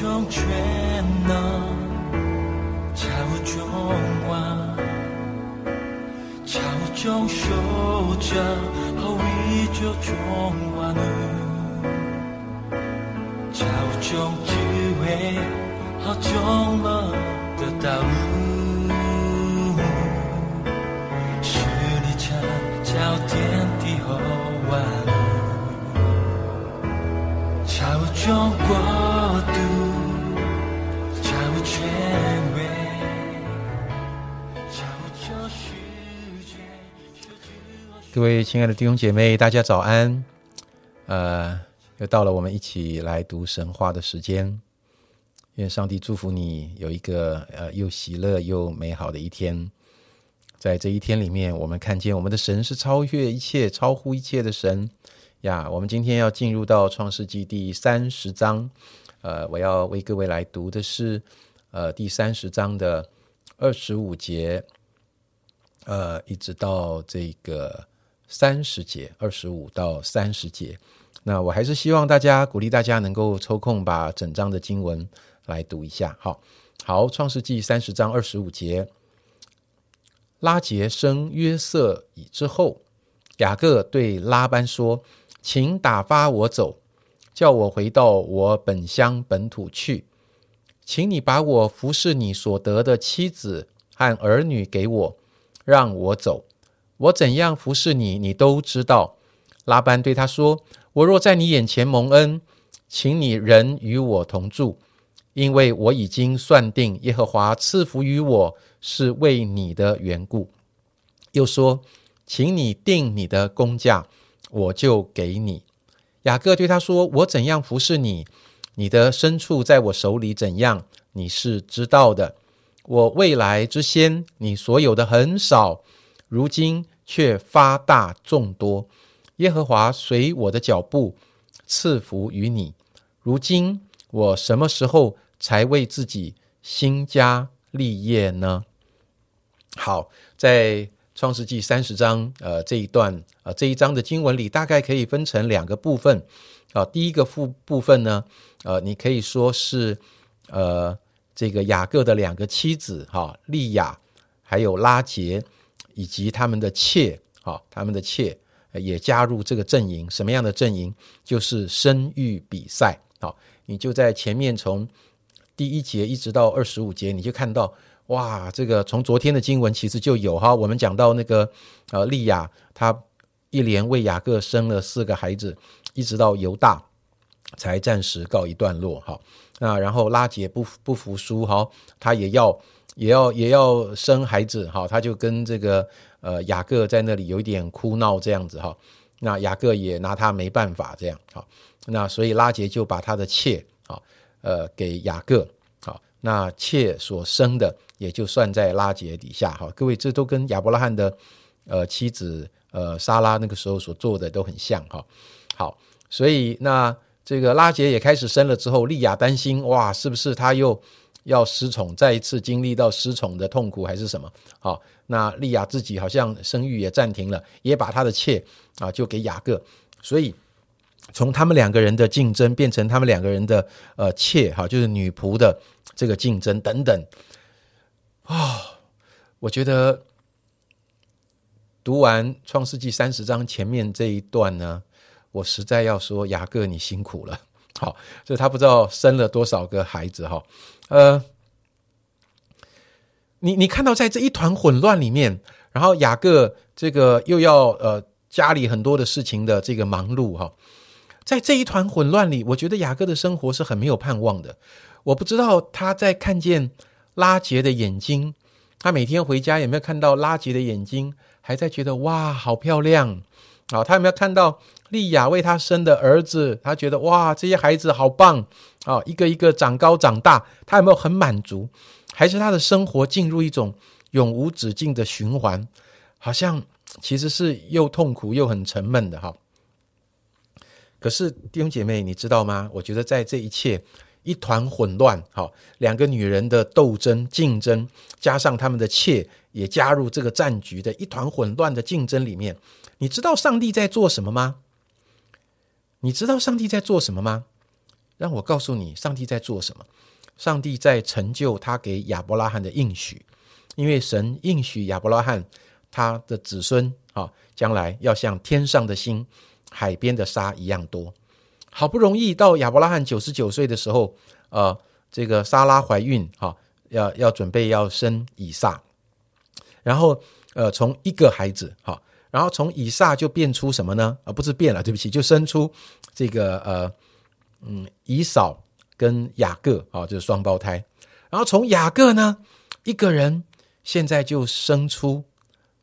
中全能，超中望，超中守着，后宇宙中万物，超中智慧，好中了的道路，是你창자天地各位亲爱的弟兄姐妹，大家早安。呃，又到了我们一起来读神话的时间。愿上帝祝福你有一个呃又喜乐又美好的一天。在这一天里面，我们看见我们的神是超越一切、超乎一切的神呀。我们今天要进入到创世纪第三十章，呃，我要为各位来读的是呃第三十章的二十五节，呃，一直到这个三十节，二十五到三十节。那我还是希望大家鼓励大家能够抽空把整章的经文来读一下。好，好，创世纪三十章二十五节，拉杰生约瑟以之后，雅各对拉班说：“请打发我走，叫我回到我本乡本土去。请你把我服侍你所得的妻子和儿女给我，让我走。我怎样服侍你，你都知道。”拉班对他说：“我若在你眼前蒙恩，请你人与我同住，因为我已经算定耶和华赐福于我是为你的缘故。”又说：“请你定你的工价，我就给你。”雅各对他说：“我怎样服侍你，你的牲畜在我手里怎样，你是知道的。我未来之先，你所有的很少，如今却发大众多。耶和华随我的脚步，赐福于你。如今我什么时候才为自己兴家立业呢？好，在创世纪三十章，呃，这一段，呃，这一章的经文里，大概可以分成两个部分。啊、第一个部部分呢，呃，你可以说是，呃，这个雅各的两个妻子，哈、利亚还有拉杰，以及他们的妾，哈、他们的妾。也加入这个阵营，什么样的阵营？就是生育比赛。好，你就在前面从第一节一直到二十五节，你就看到哇，这个从昨天的经文其实就有哈，我们讲到那个呃利亚，她一连为雅各生了四个孩子，一直到犹大才暂时告一段落哈。那然后拉结不不服输哈，他也要也要也要生孩子哈，他就跟这个。呃，雅各在那里有一点哭闹这样子哈，那雅各也拿他没办法这样好，那所以拉杰就把他的妾啊，呃，给雅各好，那妾所生的也就算在拉杰底下哈。各位，这都跟亚伯拉罕的呃妻子呃莎拉那个时候所做的都很像哈。好，所以那这个拉杰也开始生了之后，利亚担心哇，是不是他又要失宠，再一次经历到失宠的痛苦还是什么？好。那利亚自己好像生育也暂停了，也把他的妾啊就给雅各，所以从他们两个人的竞争变成他们两个人的呃妾哈，就是女仆的这个竞争等等啊，我觉得读完创世纪三十章前面这一段呢，我实在要说雅各你辛苦了，好，所以他不知道生了多少个孩子哈，呃。你你看到在这一团混乱里面，然后雅各这个又要呃家里很多的事情的这个忙碌哈，在这一团混乱里，我觉得雅各的生活是很没有盼望的。我不知道他在看见拉杰的眼睛，他每天回家有没有看到拉杰的眼睛，还在觉得哇好漂亮啊？他有没有看到利亚为他生的儿子？他觉得哇这些孩子好棒啊，一个一个长高长大，他有没有很满足？还是他的生活进入一种永无止境的循环，好像其实是又痛苦又很沉闷的哈。可是弟兄姐妹，你知道吗？我觉得在这一切一团混乱，哈，两个女人的斗争竞争，加上他们的妾也加入这个战局的一团混乱的竞争里面，你知道上帝在做什么吗？你知道上帝在做什么吗？让我告诉你，上帝在做什么？上帝在成就他给亚伯拉罕的应许，因为神应许亚伯拉罕他的子孙啊，将来要像天上的星、海边的沙一样多。好不容易到亚伯拉罕九十九岁的时候，呃，这个莎拉怀孕哈，要要准备要生以撒，然后呃，从一个孩子哈，然后从以撒就变出什么呢？啊，不是变了，对不起，就生出这个呃嗯以扫跟雅各啊，就是双胞胎，然后从雅各呢一个人现在就生出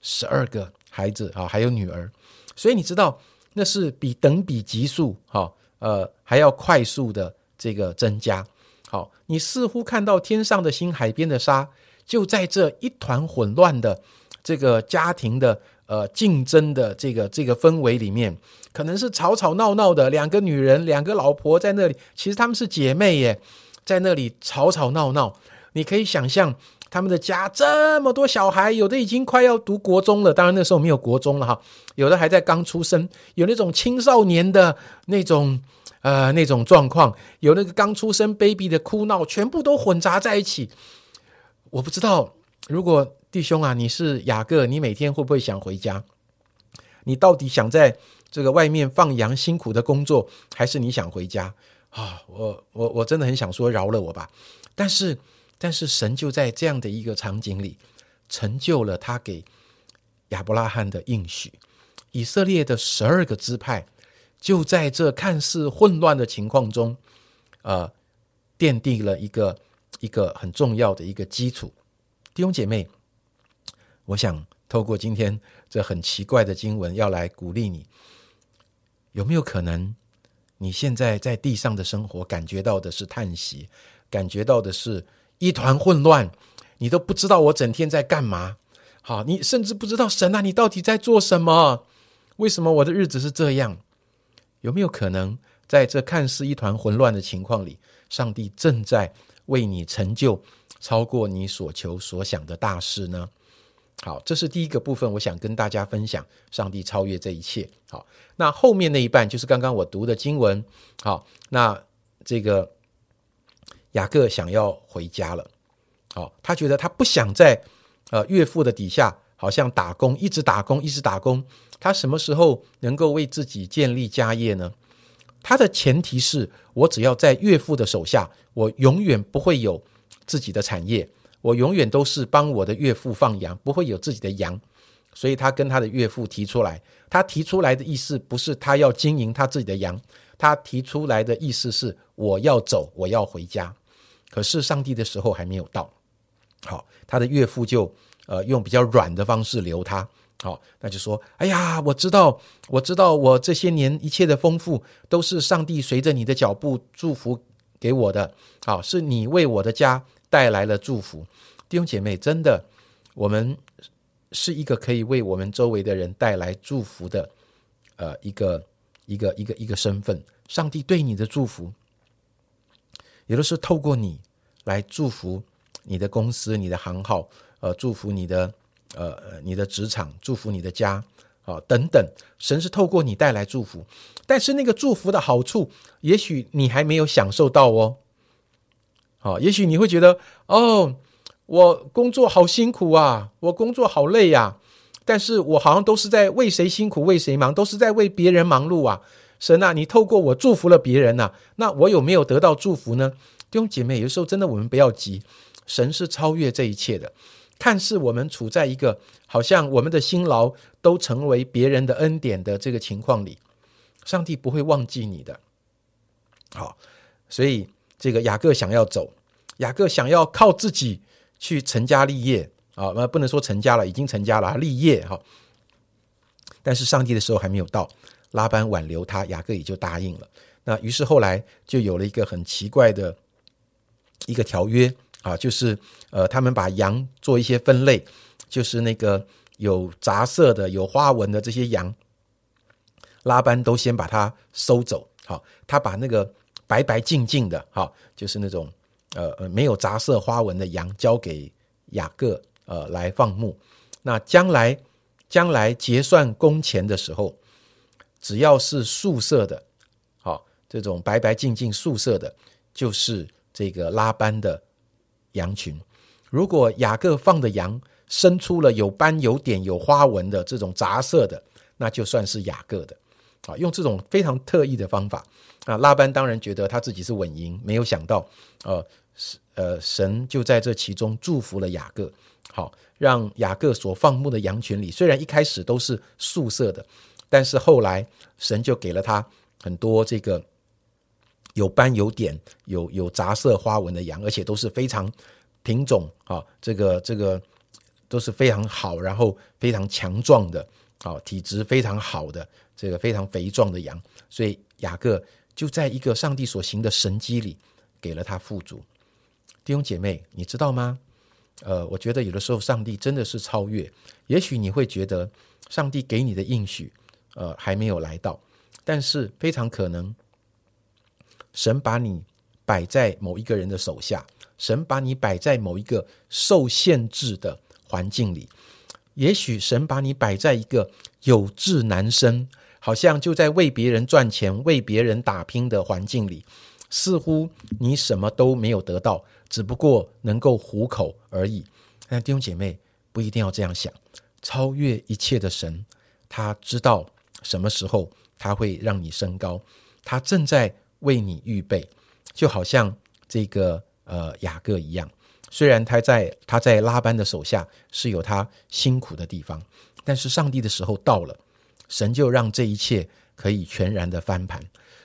十二个孩子啊，还有女儿，所以你知道那是比等比级数哈。呃，还要快速的这个增加。好，你似乎看到天上的星、海边的沙，就在这一团混乱的这个家庭的呃竞争的这个这个氛围里面，可能是吵吵闹闹的两个女人、两个老婆在那里，其实他们是姐妹耶，在那里吵吵闹闹。你可以想象他们的家这么多小孩，有的已经快要读国中了，当然那时候没有国中了哈，有的还在刚出生，有那种青少年的那种。呃，那种状况，有那个刚出生 baby 的哭闹，全部都混杂在一起。我不知道，如果弟兄啊，你是雅各，你每天会不会想回家？你到底想在这个外面放羊辛苦的工作，还是你想回家啊？我我我真的很想说饶了我吧。但是，但是神就在这样的一个场景里，成就了他给亚伯拉罕的应许，以色列的十二个支派。就在这看似混乱的情况中，呃，奠定了一个一个很重要的一个基础。弟兄姐妹，我想透过今天这很奇怪的经文，要来鼓励你。有没有可能，你现在在地上的生活，感觉到的是叹息，感觉到的是一团混乱，你都不知道我整天在干嘛？好，你甚至不知道神啊，你到底在做什么？为什么我的日子是这样？有没有可能，在这看似一团混乱的情况里，上帝正在为你成就超过你所求所想的大事呢？好，这是第一个部分，我想跟大家分享，上帝超越这一切。好，那后面那一半就是刚刚我读的经文。好，那这个雅各想要回家了。好，他觉得他不想在呃岳父的底下，好像打工，一直打工，一直打工。他什么时候能够为自己建立家业呢？他的前提是我只要在岳父的手下，我永远不会有自己的产业，我永远都是帮我的岳父放羊，不会有自己的羊。所以他跟他的岳父提出来，他提出来的意思不是他要经营他自己的羊，他提出来的意思是我要走，我要回家。可是上帝的时候还没有到，好，他的岳父就呃用比较软的方式留他。好，那就说，哎呀，我知道，我知道，我这些年一切的丰富都是上帝随着你的脚步祝福给我的。好，是你为我的家带来了祝福，弟兄姐妹，真的，我们是一个可以为我们周围的人带来祝福的，呃，一个一个一个一个身份。上帝对你的祝福，也都是透过你来祝福你的公司、你的行号，呃，祝福你的。呃，你的职场，祝福你的家，啊，等等，神是透过你带来祝福，但是那个祝福的好处，也许你还没有享受到哦。啊，也许你会觉得，哦，我工作好辛苦啊，我工作好累呀，但是我好像都是在为谁辛苦为谁忙，都是在为别人忙碌啊。神啊，你透过我祝福了别人呐，那我有没有得到祝福呢？弟兄姐妹，有时候真的我们不要急，神是超越这一切的。看似我们处在一个好像我们的辛劳都成为别人的恩典的这个情况里，上帝不会忘记你的。好，所以这个雅各想要走，雅各想要靠自己去成家立业啊，那不能说成家了，已经成家了，立业哈。但是上帝的时候还没有到，拉班挽留他，雅各也就答应了。那于是后来就有了一个很奇怪的一个条约。啊，就是呃，他们把羊做一些分类，就是那个有杂色的、有花纹的这些羊，拉班都先把它收走。好，他把那个白白净净的，好，就是那种呃呃没有杂色花纹的羊交给雅各呃来放牧。那将来将来结算工钱的时候，只要是素色的，好。这种白白净净素色的，就是这个拉班的羊群。如果雅各放的羊生出了有斑有点有花纹的这种杂色的，那就算是雅各的。啊，用这种非常特异的方法啊，拉班当然觉得他自己是稳赢，没有想到，呃，呃，神就在这其中祝福了雅各。好，让雅各所放牧的羊群里，虽然一开始都是素色的，但是后来神就给了他很多这个有斑有点、有有杂色花纹的羊，而且都是非常品种啊，这个这个都是非常好，然后非常强壮的，好体质非常好的，这个非常肥壮的羊。所以雅各就在一个上帝所行的神机里，给了他富足。弟兄姐妹，你知道吗？呃，我觉得有的时候上帝真的是超越。也许你会觉得上帝给你的应许，呃，还没有来到，但是非常可能，神把你摆在某一个人的手下，神把你摆在某一个受限制的环境里。也许神把你摆在一个有志难伸，好像就在为别人赚钱、为别人打拼的环境里，似乎你什么都没有得到。只不过能够糊口而已，但弟兄姐妹不一定要这样想。超越一切的神，他知道什么时候他会让你升高，他正在为你预备，就好像这个呃雅各一样。虽然他在他在拉班的手下是有他辛苦的地方，但是上帝的时候到了，神就让这一切可以全然的翻盘。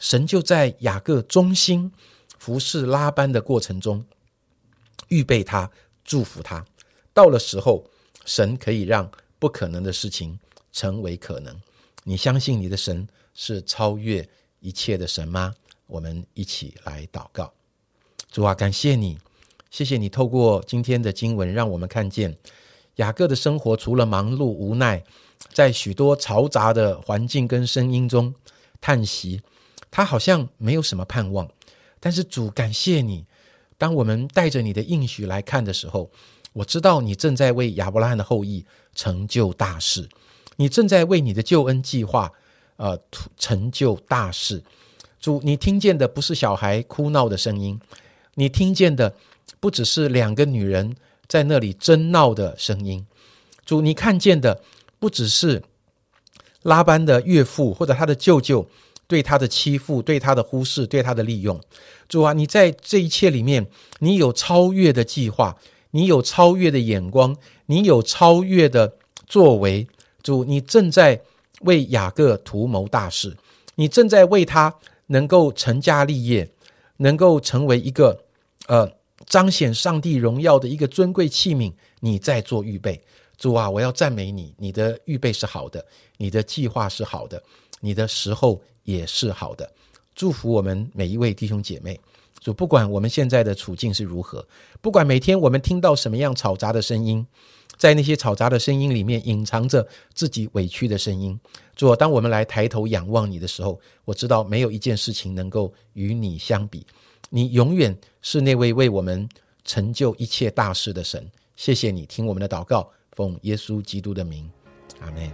神就在雅各忠心服侍拉班的过程中。预备他，祝福他，到了时候，神可以让不可能的事情成为可能。你相信你的神是超越一切的神吗？我们一起来祷告。主啊，感谢你，谢谢你透过今天的经文，让我们看见雅各的生活除了忙碌无奈，在许多嘈杂的环境跟声音中叹息，他好像没有什么盼望。但是主，感谢你。当我们带着你的应许来看的时候，我知道你正在为亚伯拉罕的后裔成就大事，你正在为你的救恩计划，呃，成就大事。主，你听见的不是小孩哭闹的声音，你听见的不只是两个女人在那里争闹的声音。主，你看见的不只是拉班的岳父或者他的舅舅。对他的欺负，对他的忽视，对他的利用，主啊，你在这一切里面，你有超越的计划，你有超越的眼光，你有超越的作为。主，你正在为雅各图谋大事，你正在为他能够成家立业，能够成为一个呃彰显上帝荣耀的一个尊贵器皿，你在做预备。主啊，我要赞美你，你的预备是好的，你的计划是好的，你的时候。也是好的，祝福我们每一位弟兄姐妹。主，不管我们现在的处境是如何，不管每天我们听到什么样嘈杂的声音，在那些嘈杂的声音里面隐藏着自己委屈的声音。主，当我们来抬头仰望你的时候，我知道没有一件事情能够与你相比。你永远是那位为我们成就一切大事的神。谢谢你听我们的祷告，奉耶稣基督的名，阿门。